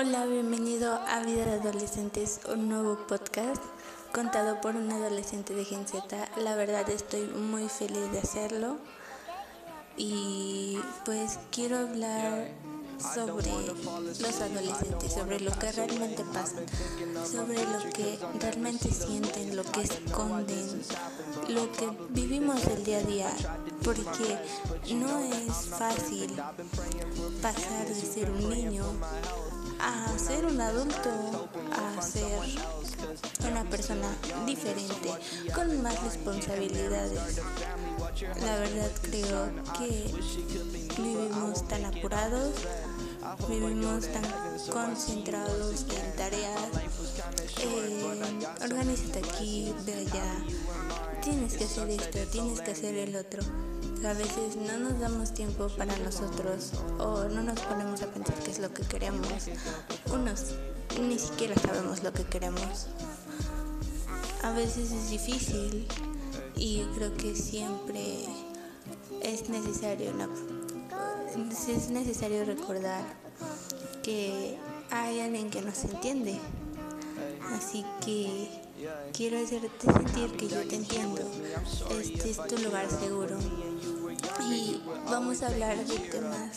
Hola, bienvenido a Vida de Adolescentes, un nuevo podcast contado por un adolescente de Gen. La verdad estoy muy feliz de hacerlo y pues quiero hablar sobre los adolescentes, sobre lo que realmente pasa, sobre lo que realmente sienten, lo que esconden, lo que vivimos el día a día, porque no es fácil pasar de ser un niño a ser un adulto, a ser una persona diferente, con más responsabilidades. La verdad creo que vivimos tan apurados, vivimos tan concentrados en tareas. Eh, organízate aquí, ve allá, tienes que hacer esto, tienes que hacer el otro. A veces no nos damos tiempo para nosotros o no nos ponemos a pensar qué es lo que queremos. Unos ni siquiera sabemos lo que queremos. A veces es difícil y creo que siempre es necesario es necesario recordar que hay alguien que nos entiende. Así que quiero hacerte sentir que yo te entiendo. Este es tu lugar seguro y vamos a hablar de temas,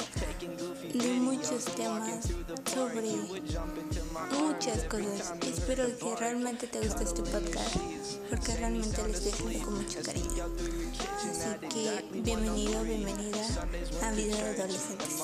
de muchos temas, sobre muchas cosas. Espero que realmente te guste este podcast porque realmente lo estoy haciendo con mucho cariño. Así que bienvenido, bienvenida a Vida de Adolescentes.